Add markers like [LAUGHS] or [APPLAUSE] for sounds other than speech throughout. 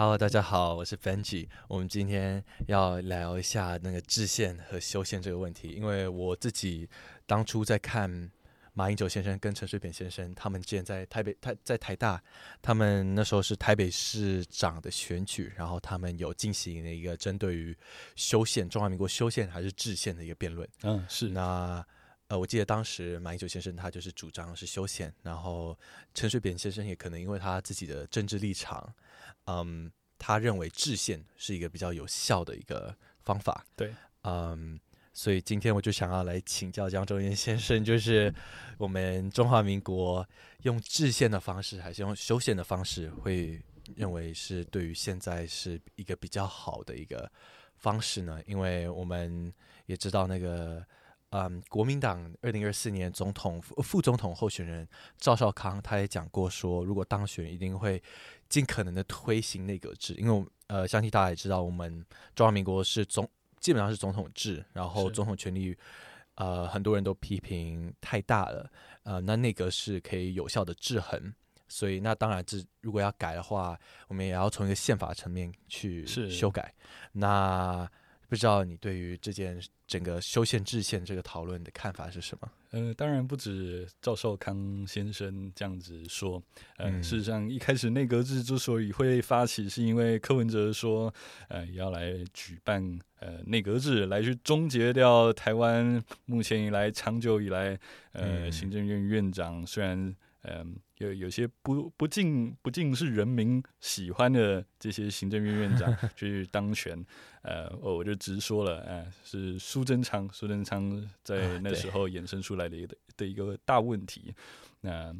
Hello，大家好，我是 Benji。我们今天要聊一下那个制宪和修宪这个问题，因为我自己当初在看马英九先生跟陈水扁先生他们之前在台北台在台大，他们那时候是台北市长的选举，然后他们有进行了一个针对于修宪中华民国修宪还是制宪的一个辩论。嗯，是那呃，我记得当时马英九先生他就是主张是修宪，然后陈水扁先生也可能因为他自己的政治立场。嗯，他认为制宪是一个比较有效的一个方法。对，嗯，所以今天我就想要来请教江中彦先生，就是我们中华民国用制宪的方式，还是用修宪的方式，会认为是对于现在是一个比较好的一个方式呢？因为我们也知道那个。嗯，国民党二零二四年总统副总统候选人赵少康，他也讲过说，如果当选，一定会尽可能的推行内阁制。因为呃，相信大家也知道，我们中华民国是总基本上是总统制，然后总统权力呃很多人都批评太大了，呃，那内阁是可以有效的制衡。所以那当然，这如果要改的话，我们也要从一个宪法层面去修改。那不知道你对于这件整个修宪制宪这个讨论的看法是什么？呃，当然不止赵少康先生这样子说。呃，事实上一开始内阁制之所以会发起，是因为柯文哲说，呃，要来举办呃内阁制，来去终结掉台湾目前以来长久以来呃行政院院长虽然。嗯，有有些不不尽不尽是人民喜欢的这些行政院院长 [LAUGHS] 去当权，呃，我就直说了，呃，是苏贞昌，苏贞昌在那时候衍生出来的一个的一个大问题。那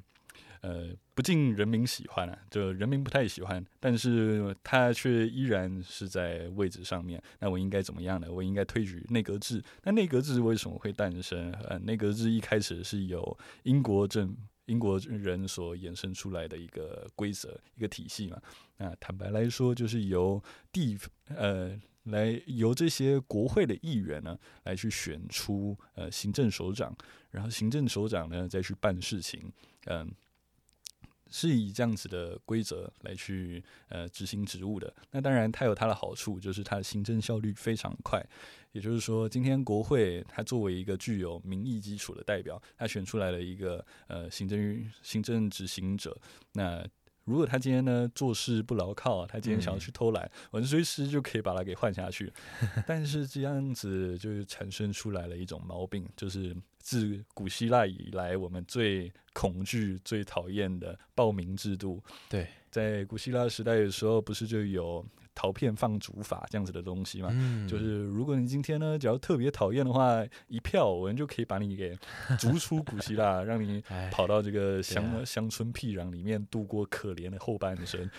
呃，不尽人民喜欢啊，就人民不太喜欢，但是他却依然是在位置上面。那我应该怎么样呢？我应该推举内阁制。那内阁制为什么会诞生？呃，内阁制一开始是由英国政。英国人所衍生出来的一个规则、一个体系嘛，那坦白来说，就是由地呃来由这些国会的议员呢来去选出呃行政首长，然后行政首长呢再去办事情，嗯。是以这样子的规则来去呃执行职务的。那当然，它有它的好处，就是它的行政效率非常快。也就是说，今天国会它作为一个具有民意基础的代表，它选出来了一个呃行政行政执行者。那如果他今天呢做事不牢靠，他今天想要去偷懒，我们随时就可以把他给换下去。[LAUGHS] 但是这样子就产生出来了一种毛病，就是自古希腊以来我们最恐惧、最讨厌的报名制度。对，在古希腊时代的时候，不是就有。陶片放逐法这样子的东西嘛，就是如果你今天呢，只要特别讨厌的话，一票我们就可以把你给逐出古希腊，[LAUGHS] 让你跑到这个乡乡村僻壤里面度过可怜的后半生。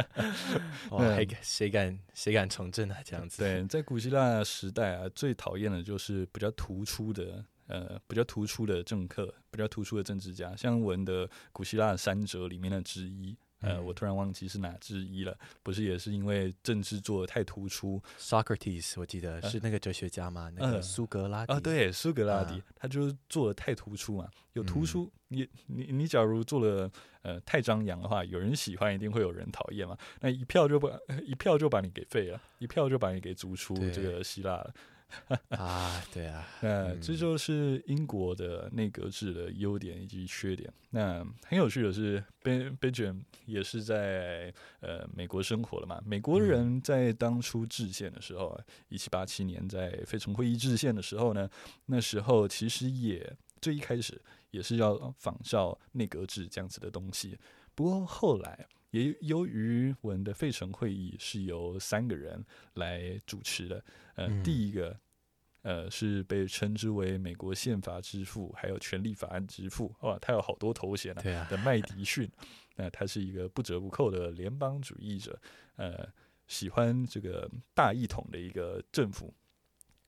[LAUGHS] 哇，[LAUGHS] 谁敢谁敢从政啊？这样子？对，在古希腊时代啊，最讨厌的就是比较突出的，呃，比较突出的政客，比较突出的政治家，像我们的古希腊三哲里面的之一。呃，我突然忘记是哪之一了，不是也是因为政治做的太突出？Socrates，我记得是那个哲学家嘛，那个苏格拉底啊，对，苏格拉底，他就是做的太突出嘛，有突出，你你你，假如做了呃太张扬的话，有人喜欢，一定会有人讨厌嘛，那一票就把一票就把你给废了，一票就把你给逐出这个希腊了。[LAUGHS] 啊，对啊，[LAUGHS] 那这就是英国的内阁制的优点以及缺点。那很有趣的是，Ben Benjamin 也是在呃美国生活了嘛。美国人在当初制宪的时候，一七八七年在费城会议制宪的时候呢，那时候其实也最一开始也是要仿效内阁制这样子的东西。不过后来。也由于我们的费城会议是由三个人来主持的，呃，第一个，呃，是被称之为美国宪法之父，还有权利法案之父，哇，他有好多头衔啊。对啊，的麦迪逊，[LAUGHS] 那他是一个不折不扣的联邦主义者，呃，喜欢这个大一统的一个政府，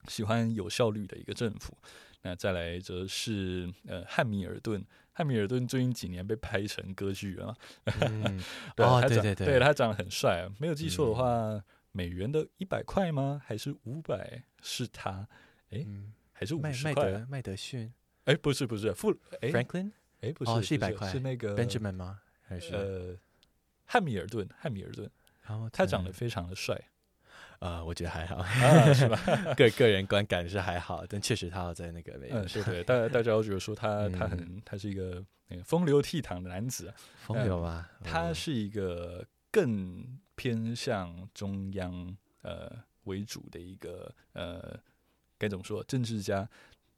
喜欢有效率的一个政府。那再来则是呃汉密尔顿。汉密尔顿最近几年被拍成歌剧了，[LAUGHS] 哦，对对对，对他长得很帅，没有记错的话，美元的一百块吗？还是五百？是他？哎，还是五十块？麦德逊？哎，不是不是，富 Franklin？哎，不是，是一百块，是那个 Benjamin 吗？还是呃汉密尔顿？汉密尔顿？然后他长得非常的帅，呃，我觉得还好，啊，是吧？[LAUGHS] 个个人观感是还好，但确实他要在那个美嗯，对对，[LAUGHS] 大大家都觉得说他 [LAUGHS] 他很嗯他是一个那个风流倜傥的男子啊，风流吗？哦他是一个更偏向中央呃为主的一个呃该怎么说政治家。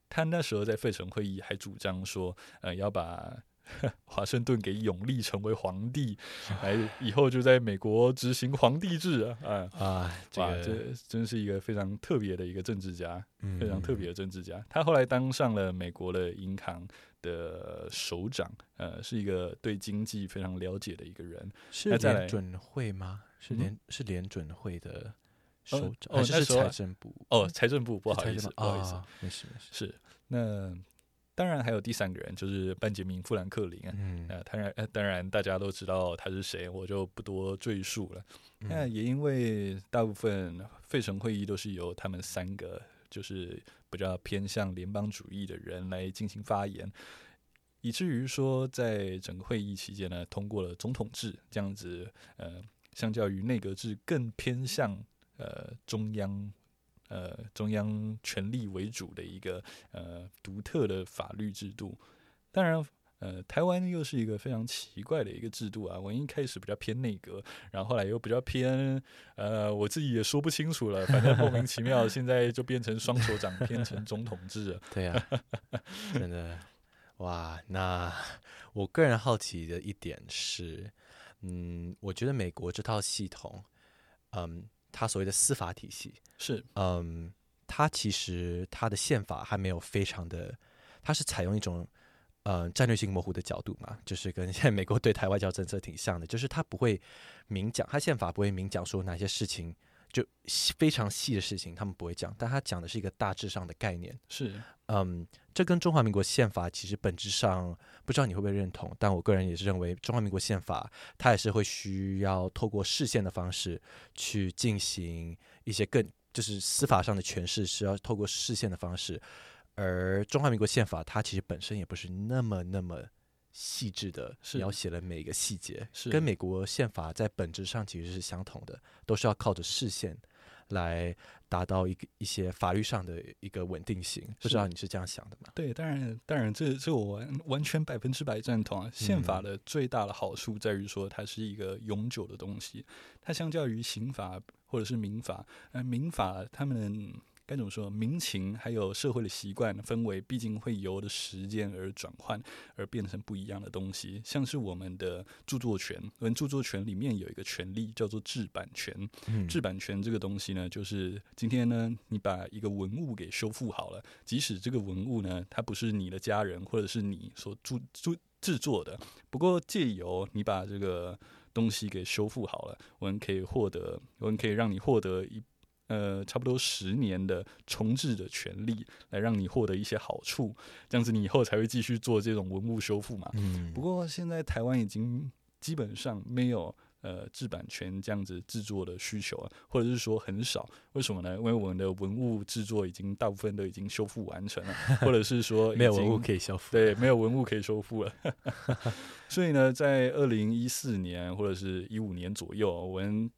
他那时候在费城会议还主张说，呃，要把 [LAUGHS] 华盛顿给永历成为皇帝，来以后就在美国执行皇帝制啊！啊，啊，这，个这真是一个非常特别的一个政治家。嗯非常特别的政治家。他后来当上了美国的银行的首长，呃，是一个对经济非常了解的一个人。是联准会吗？是嗯联是联准会的呃首长，哦那是财政部？哦，财政部，不好意思，不好意思，啊没事没事。是那当然还有第三个人，就是班杰明·富兰克林啊。嗯呃，当然，呃，当然，大家都知道他是谁，我就不多赘述了。那嗯也因为大部分费城会议都是由他们三个就是比较偏向联邦主义的人来进行发言，以至于说在整个会议期间呢，通过了总统制这样子，呃，相较于内阁制更偏向呃中央。呃，中央权力为主的一个呃独特的法律制度，当然，呃，台湾又是一个非常奇怪的一个制度啊。我一开始比较偏内阁，然后后来又比较偏，呃，我自己也说不清楚了，反正莫名其妙，现在就变成双手掌变成总统制了。对呀、真的哇！那我个人好奇的一点是，嗯，我觉得美国这套系统，嗯，它所谓的司法体系，是，嗯，他其实他的宪法还没有非常的，他是采用一种呃战略性模糊的角度嘛，就是跟现在美国对台外交政策挺像的，就是他不会明讲，他宪法不会明讲说哪些事情就非常细的事情他们不会讲，但他讲的是一个大致上的概念。是，嗯，这跟中华民国宪法其实本质上不知道你会不会认同，但我个人也是认为中华民国宪法它也是会需要透过视线的方式去进行一些更就是司法上的诠释，是要透过视线的方式，而中华民国宪法它其实本身也不是那么那么。细致的描写了每一个细节，是跟美国宪法在本质上其实是相同的，都是要靠着视线来达到一个一些法律上的一个稳定性。不知道你是这样想的吗？对，当然，当然这，这我完完全百分之百赞同啊。宪法嗯的最大的好处在于说，它是一个永久的东西。它相较于刑法或者是民法，呃，民法他们该怎么说？民情还有社会的习惯氛围，毕竟会由的时间而转换，而变成不一样的东西。像是我们的著作权，我们著作权里面有一个权利叫做制版权。嗯制版权这个东西呢，就是今天呢，你把一个文物给修复好了，即使这个文物呢，它不是你的家人或者是你所著著制作的，不过借由你把这个东西给修复好了，我们可以获得，我们可以让你获得一。呃，差不多十年的重置的权利，来让你获得一些好处，这样子你以后才会继续做这种文物修复嘛。嗯不过现在台湾已经基本上没有呃制版权这样子制作的需求了，或者是说很少。为什么呢？因为我们的文物制作已经大部分都已经修复完成了，或者是说 [LAUGHS] 没有文物可以修复。对，没有文物可以修复了。[LAUGHS] 所以呢，在二零一四年或者是一五年左右，我们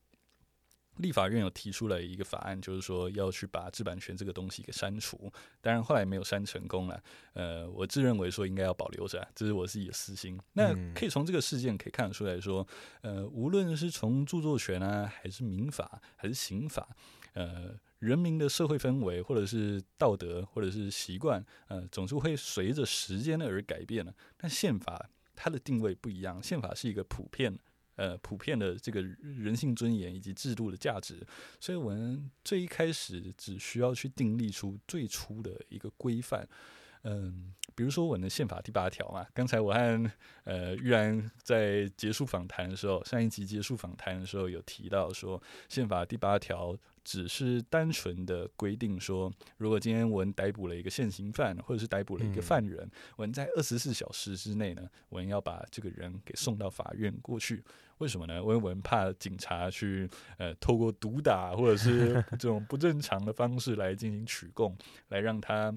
立法院有提出了一个法案，就是说要去把制版权这个东西给删除。当然后来没有删成功了。呃，我自认为说应该要保留着，这是我自己的私心。那嗯可以从这个事件可以看得出来说，呃，无论是从著作权啊，还是民法，还是刑法，呃。人民的社会氛围，或者是道德，或者是习惯，呃，总是会随着时间而改变的。但宪法它的定位不一样，宪法是一个普遍，呃，普遍的这个人性尊严以及制度的价值，所以我们最一开始只需要去订立出最初的一个规范。嗯，比如说我们的宪法第八条嘛，刚才我和呃玉安在结束访谈的时候，上一集结束访谈的时候有提到说，宪法第八条只是单纯的规定说，如果今天我们逮捕了一个现行犯，或者是逮捕了一个嗯犯人，我们在二十四小时之内呢，我们要把这个人给送到法院过去。为什么呢？因为我们怕警察去呃透过毒打或者是 [LAUGHS] 这种不正常的方式来进行取供，来让他。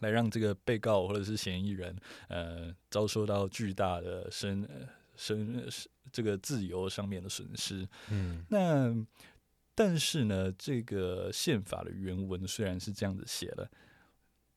来让这个被告或者是嫌疑人，呃，遭受到巨大的身呃生这个自由上面的损失。嗯，那但是呢，这个宪法的原文虽然是这样子写的，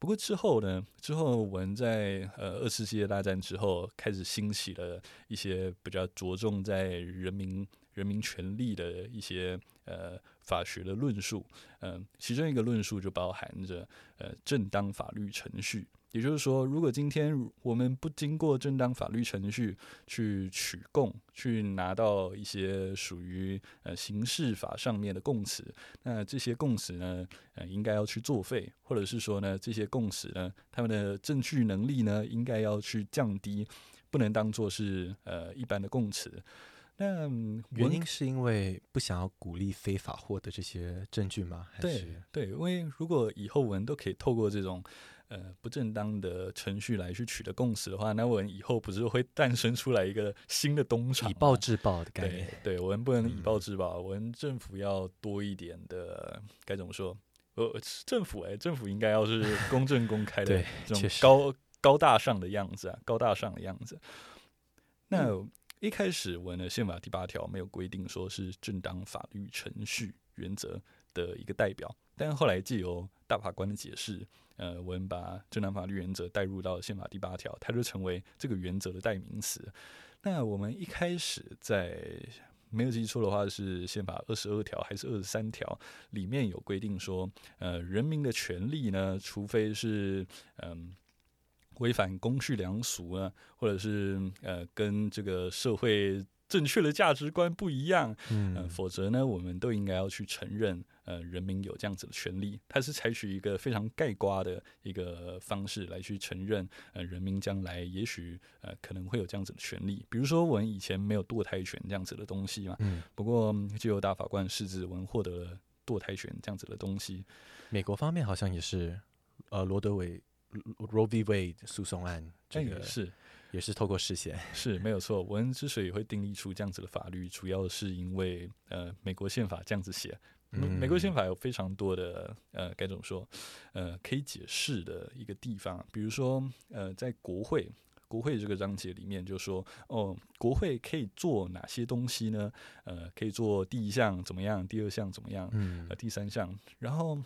不过之后呢，之后我们在呃二次世界大战之后开始兴起了一些比较着重在人民人民权利的一些呃法学的论述，嗯、其中一个论述就包含着呃正当法律程序。也就是说，如果今天我们不经过正当法律程序去取供，去拿到一些属于呃刑事法上面的供词，那这些供词呢，呃，应该要去作废，或者是说呢，这些供词呢，他们的证据能力呢，应该要去降低，不能当做是呃一般的供词。那原因是因为不想要鼓励非法获得这些证据吗？还对是对，因为如果以后我们都可以透过这种呃不正当的程序来去取得共识的话，那我们以后不是会诞生出来一个新的东厂吗？以暴制暴的概念？对，我们不能以暴嗯制暴，我们政府要多一点的该怎么说？呃，政府哎、政府应该要是公正公开的 [LAUGHS] 这种高高大上的样子啊，高大上的样子。那、嗯一开始我们的宪法第八条没有规定说是正当法律程序原则的一个代表，但后来借由大法官的解释，呃，我们把正当法律原则带入到宪法第八条，它就成为这个原则的代名词。那我们一开始在没有记错的话，是宪法二十二条还是二十三条里面有规定说，呃，人民的权利呢，除非是嗯。违反公序良俗呢，或者是呃跟这个社会正确的价值观不一样，呃，嗯，否则呢，我们都应该要去承认，呃，人民有这样子的权利。他是采取一个非常盖瓜的一个方式来去承认，呃，人民将来也许呃可能会有这样子的权利。比如说，我们以前没有堕胎权这样子的东西嘛，嗯，不过嗯就由大法官释字，我们获得了堕胎权这样子的东西。美国方面好像也是，呃，罗德韦 Roe v. Wade 诉讼案，这哎个是也是透过视线，是没有错。我们之所以会订立出这样子的法律，主要是因为呃，美国宪法这样子写。嗯美国宪法有非常多的呃，该怎么说？呃，可以解释的一个地方，比如说呃，在国会。国会这个章节里面就说，哦，国会可以做哪些东西呢？呃，可以做第一项怎么样，第二项怎么样，嗯呃，第三项，然后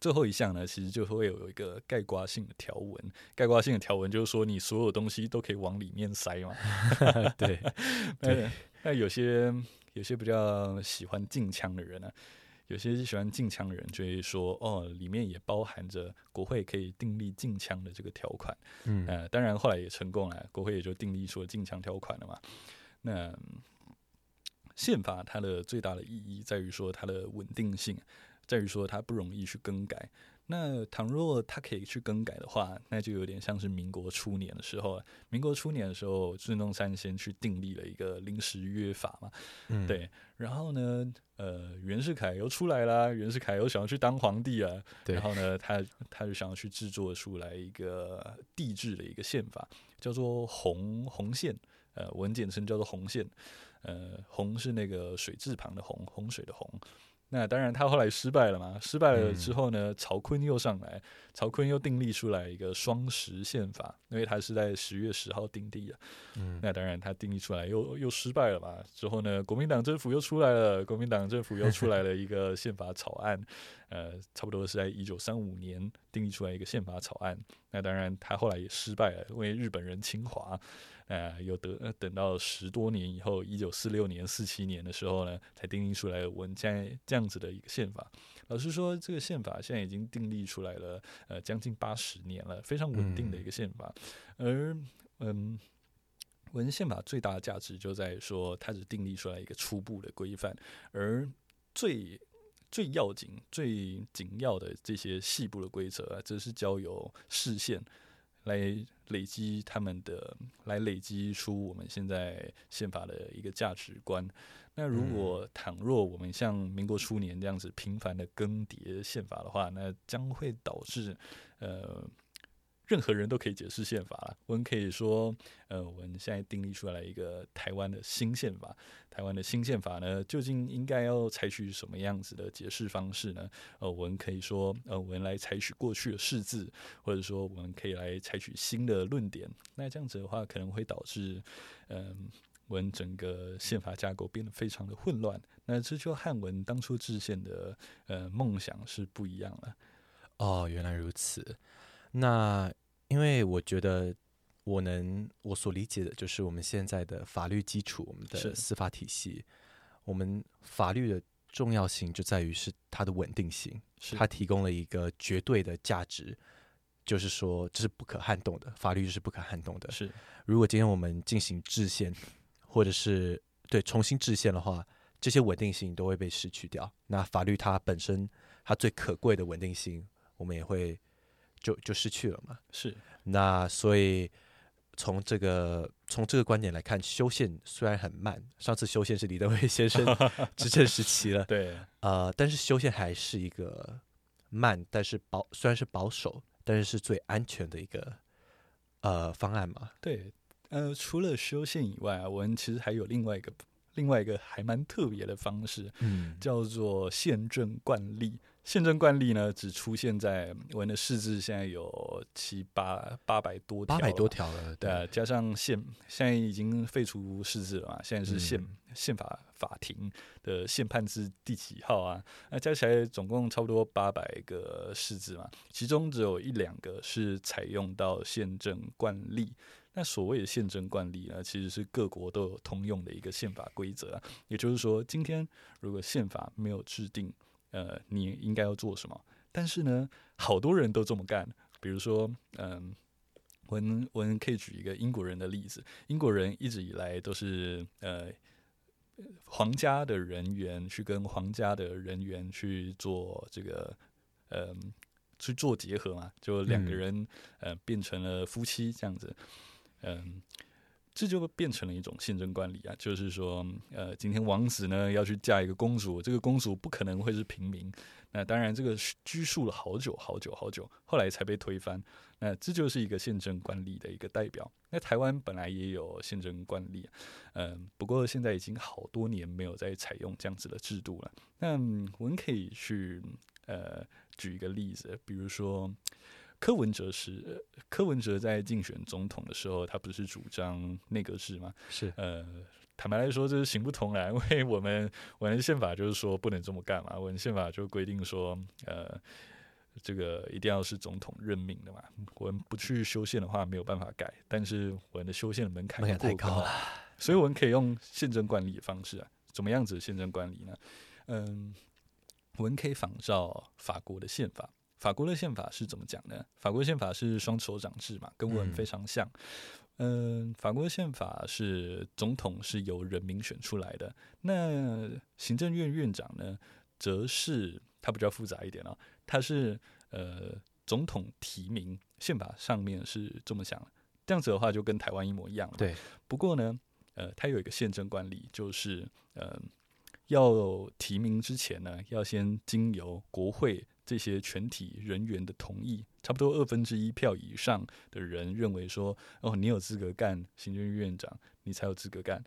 最后一项呢，其实就会有一个概括性的条文。概括性的条文就是说，你所有东西都可以往里面塞嘛。[LAUGHS] [LAUGHS] 对，那那有些有些比较喜欢禁枪的人呢、有些喜欢禁枪的人就会说，哦，里面也包含着国会可以订立禁枪的这个条款。嗯呃，当然后来也成功了，国会也就订立说禁枪条款了嘛。那嗯宪法它的最大的意义在于说它的稳定性，在于说它不容易去更改。那倘若它可以去更改的话，那就有点像是民国初年的时候，民国初年的时候，孙中山先去订立了一个临时约法嘛，嗯，对，然后呢，呃，袁世凯又出来啦，袁世凯又想要去当皇帝啊，然后呢，他他就想要去制作出来一个帝制的一个宪法，叫做红红线，呃，文简称叫做红线，呃，红是那个水字旁的红，洪水的洪。那当然，他后来失败了嘛。失败了之后呢，曹锟又上来，曹锟又订立出来一个双十宪法，因为他是在十月十号订立的。嗯那当然，他订立出来又又失败了嘛。之后呢，国民党政府又出来了，国民党政府又出来了一个宪法草案，呃，差不多是在一九三五年定义出来一个宪法草案。那当然，他后来也失败了，因为日本人侵华，呃，有得呃等到十多年以后，一九四六年、四七年的时候呢，才订立出来我们现在这样子的一个宪法。老实说，这个宪法现在已经订立出来了，呃，将近八十年了，非常稳定的一个宪法。而嗯，文宪法最大的价值就在于说，它只订立出来一个初步的规范，而最最要紧、最紧要的这些细部的规则啊，则是交由视线来累积他们的，来累积出我们现在宪法的一个价值观。那如果倘若我们像民国初年这样子频繁的更迭宪法的话，那将会导致呃任何人都可以解释宪法了。[LAUGHS] 我们可以说，呃，我们现在订立出来一个台湾的新宪法。台湾的新宪法呢，究竟应该要采取什么样子的解释方式呢？呃，我们可以说，呃，我们来采取过去的释字，或者说我们可以来采取新的论点。那这样子的话，可能会导致，嗯，我们整个宪法架构变得非常的混乱。那这就汉文当初制宪的呃梦想是不一样了。哦，原来如此。那因为我觉得。我能我所理解的就是我们现在的法律基础，我们的司法体系，我们法律的重要性就在于是它的稳定性，它提供了一个绝对的价值，就是说这是不可撼动的，法律是不可撼动的。是，如果今天我们进行制宪，或者是对重新制宪的话，这些稳定性都会被失去掉。那法律它本身它最可贵的稳定性，我们也会就就失去了嘛。是，那所以。从这个从这个观点来看，修宪虽然很慢，上次修宪是李登辉先生 [LAUGHS] 执政时期了，对，[LAUGHS] 呃，但是修宪还是一个慢，但是保虽然是保守，但是是最安全的一个呃方案嘛。对，呃，除了修宪以外啊，我们其实还有另外一个另外一个还蛮特别的方式，嗯，叫做宪政惯例。宪政惯例呢，只出现在我们的释字，现在有七八八百多八百多条了，对，加上宪，现在已经废除释字了嘛，现在是宪宪法法庭的宪判字第几号啊？那加起来总共差不多八百个释字嘛，其中只有一两个是采用到宪政惯例。那所谓的宪政惯例呢，其实是各国都有通用的一个宪法规则，也就是说，今天如果宪法没有制定。呃，你应该要做什么？但是呢，好多人都这么干。比如说，嗯，我我们可以举一个英国人的例子。英国人一直以来都是呃，皇家的人员去跟皇家的人员去做这个，嗯，去做结合嘛，就两个人呃变成了夫妻这样子，嗯。这就变成了一种宪政惯例啊，就是说，呃，今天王子呢要去嫁一个公主，这个公主不可能会是平民。那当然，这个拘束了好久好久好久，后来才被推翻。那这就是一个宪政惯例的一个代表。那台湾本来也有宪政惯例，嗯，不过现在已经好多年没有再采用这样子的制度了。那我们可以去呃举一个例子，比如说。柯文哲是柯文哲在竞选总统的时候，他不是主张内阁制吗？是呃，坦白来说，这是行不通的，因为我们我们宪法就是说不能这么干嘛。我们宪法就规定说，呃，这个一定要是总统任命的嘛。我们不去修宪的话，没有办法改。但是我们的修宪的门槛太高了，所以我们可以用宪政管理的方式啊。怎么样子宪政管理呢？嗯，我们可以仿照法国的宪法。法国的宪法是怎么讲呢？法国宪法是双手掌制嘛，跟我们非常像。嗯，法国宪法是总统是由人民选出来的，那行政院院长呢，则是它比较复杂一点哦，它是呃总统提名，宪法上面是这么想，这样子的话就跟台湾一模一样了。对，不过呢，呃，它有一个宪政惯例，就是呃要提名之前呢，要先经由国会。这些全体人员的同意，差不多二分之一票以上的人认为说，哦，你有资格干行政院院长，你才有资格干。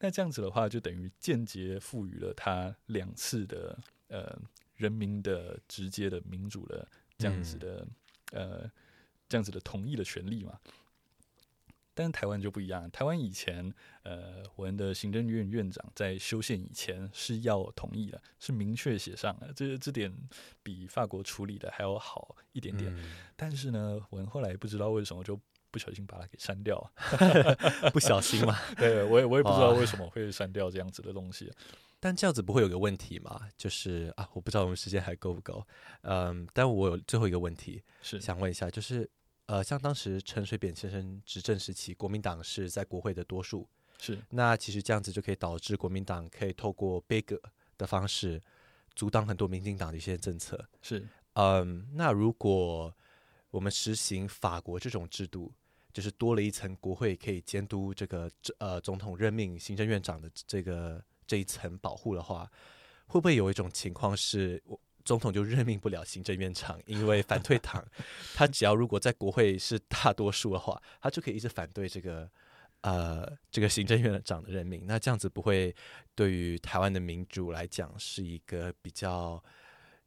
那这样子的话，就等于间接赋予了他两次的呃人民的直接的民主的这样子的呃这样子的同意的权利嘛。但是台湾就不一样，台湾以前，呃，我们的行政院院长在修宪以前是要同意的，是明确写上的，这这点比法国处理的还要好一点点。但是呢，我们后来不知道为什么就不小心把它给删掉，[LAUGHS] [LAUGHS] 不小心嘛？对，我也我也不知道为什么会删掉这样子的东西。但这样子不会有个问题吗？就是啊，我不知道我们时间还够不够。嗯，但我有最后一个问题是想问一下，就是。呃，像当时陈水扁先生执政时期，国民党是在国会的多数，是那其实这样子就可以导致国民党可以透过 big 的方式阻挡很多民进党的一些政策。是，嗯，那如果我们实行法国这种制度，就是多了一层国会可以监督这个呃总统任命行政院长的这个这一层保护的话，会不会有一种情况是，总统就任命不了行政院长，[LAUGHS] 因为反对党，[LAUGHS] 他只要如果在国会是大多数的话，他就可以一直反对这个呃这个行政院长的任命。那这样子不会对于台湾的民主来讲是一个比较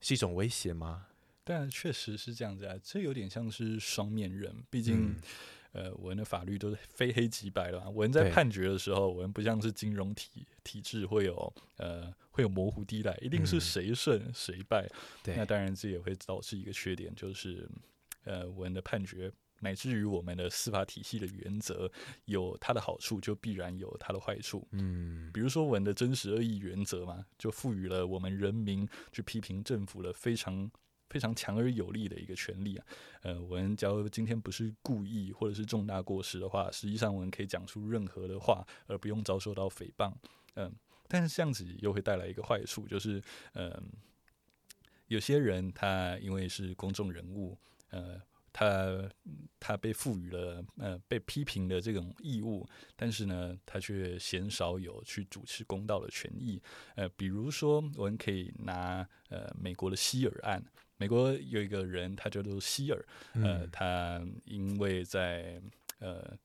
是一种威胁吗？但确实是这样子啊，这有点像是双面人，毕竟。呃，我们的法律都是非黑即白的。我们在判决的时候，我们不像是金融体体制会有呃会有模糊地带，一定是谁胜谁败。对，那当然这也会导致一个缺点，就是呃我们的判决乃至于我们的司法体系的原则，有它的好处，就必然有它的坏处。嗯，比如说我们的真实恶意原则嘛，就赋予了我们人民去批评政府的非常。非常强而有力的一个权利啊，呃，我们假如今天不是故意或者是重大过失的话，实际上我们可以讲出任何的话，而不用遭受到诽谤，嗯，但是这样子又会带来一个坏处，就是嗯，有些人他因为是公众人物，呃，他他被赋予了呃被批评的这种义务，但是呢，他却鲜少有去主持公道的权益，呃，比如说我们可以拿呃美国的希尔案。美国有一个人，他叫做希尔，呃，他因为在呃，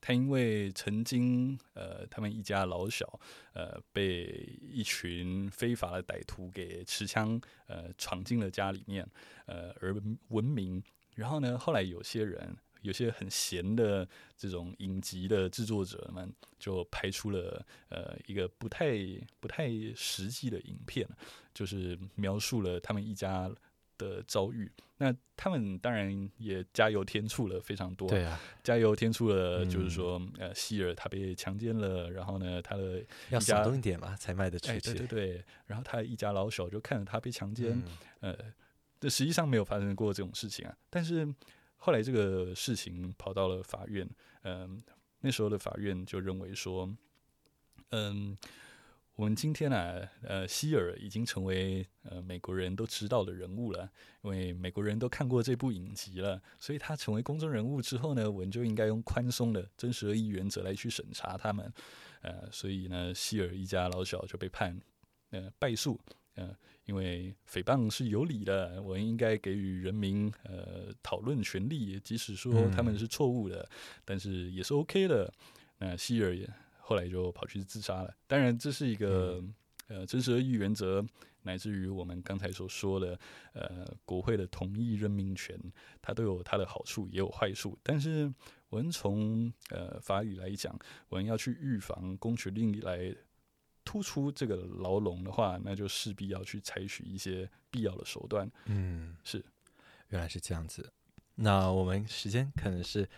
他因为曾经呃，他们一家老小呃，被一群非法的歹徒给持枪呃，闯进了家里面呃，而闻名。然后呢，后来有些人，有些很闲的这种影集的制作者们，就拍出了呃一个不太不太实际的影片，就是描述了他们一家。的遭遇，那他们当然也加油添醋了非常多。对啊，加油添醋了，就是说，呃，希尔他被强奸了，然后呢，他的要小动一点嘛，才卖得出去。对对对，然后他一家老小就看着他被强奸，呃，这实际上没有发生过这种事情啊。但是后来这个事情跑到了法院，嗯，那时候的法院就认为说，嗯。我们今天呢，呃，希尔已经成为呃美国人都知道的人物了，因为美国人都看过这部影集了，所以他成为公众人物之后呢，我们就应该用宽松的真实恶意原则来去审查他们，呃，所以呢，希尔一家老小就被判呃败诉，呃，因为诽谤是有理的，我们应该给予人民呃讨论权利，即使说他们是错误的，但是 [CLEARS THROAT] 也是 OK 的，那希尔也。后来就跑去自杀了。当然，这是一个呃真实的原则，乃至于我们刚才所说的呃国会的同意任命权，它都有它的好处，也有坏处。但是我们从呃法语来讲，我们要去预防公权力来突出这个牢笼的话，那就势必要去采取一些必要的手段。嗯，是，原来是这样子。那我们时间可能是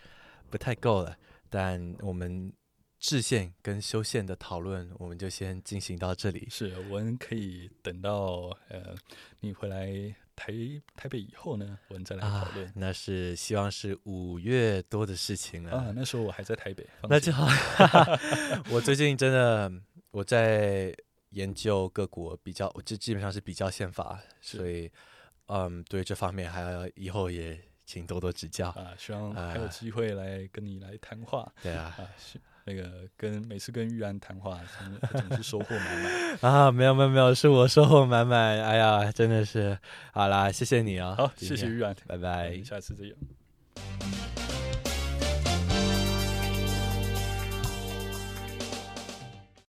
不太够了，但我们。制宪跟修宪的讨论，我们就先进行到这里。是我们可以等到呃你回来台台北以后呢，我们再来讨论。那是希望是五月多的事情了啊。那时候我还在台北，那就好。[LAUGHS] [LAUGHS] 我最近真的我在研究各国比较，就基本上是比较宪法，所以嗯，对这方面还要以后也请多多指教啊。希望还有机会来跟你来谈话。对啊。那个跟每次跟玉安谈话，总是收获满满 [LAUGHS] 啊！没有没有没有，是我收获满满。哎呀，真的是，好啦，谢谢你啊！好，谢谢玉安，拜拜，下次再见。